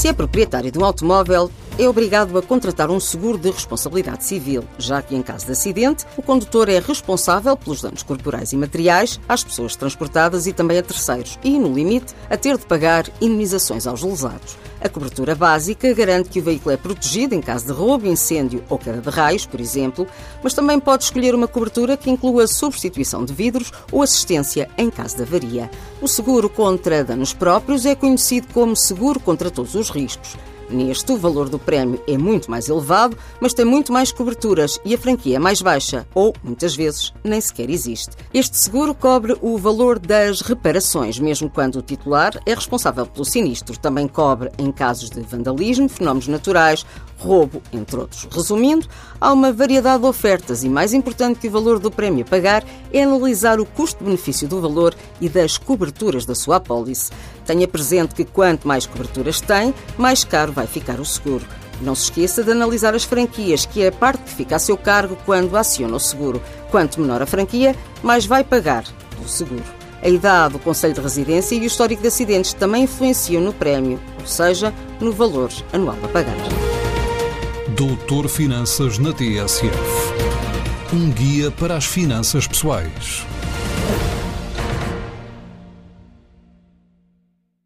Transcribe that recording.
Se é proprietário de um automóvel, é obrigado a contratar um seguro de responsabilidade civil, já que, em caso de acidente, o condutor é responsável pelos danos corporais e materiais às pessoas transportadas e também a terceiros, e, no limite, a ter de pagar indemnizações aos lesados. A cobertura básica garante que o veículo é protegido em caso de roubo, incêndio ou queda de raios, por exemplo, mas também pode escolher uma cobertura que inclua substituição de vidros ou assistência em caso de avaria. O seguro contra danos próprios é conhecido como seguro contra todos os riscos. Neste, o valor do prémio é muito mais elevado, mas tem muito mais coberturas e a franquia é mais baixa, ou, muitas vezes, nem sequer existe. Este seguro cobre o valor das reparações, mesmo quando o titular é responsável pelo sinistro. Também cobre em casos de vandalismo, fenómenos naturais, roubo, entre outros. Resumindo, há uma variedade de ofertas e, mais importante que o valor do prémio a pagar, é analisar o custo-benefício do valor e das coberturas da sua apólice. Tenha presente que quanto mais coberturas tem, mais caro vai ficar o seguro. Não se esqueça de analisar as franquias, que é a parte que fica a seu cargo quando aciona o seguro. Quanto menor a franquia, mais vai pagar pelo seguro. A idade, o conselho de residência e o histórico de acidentes também influenciam no prémio, ou seja, no valor anual a pagar. Doutor Finanças na TSF. Um guia para as finanças pessoais.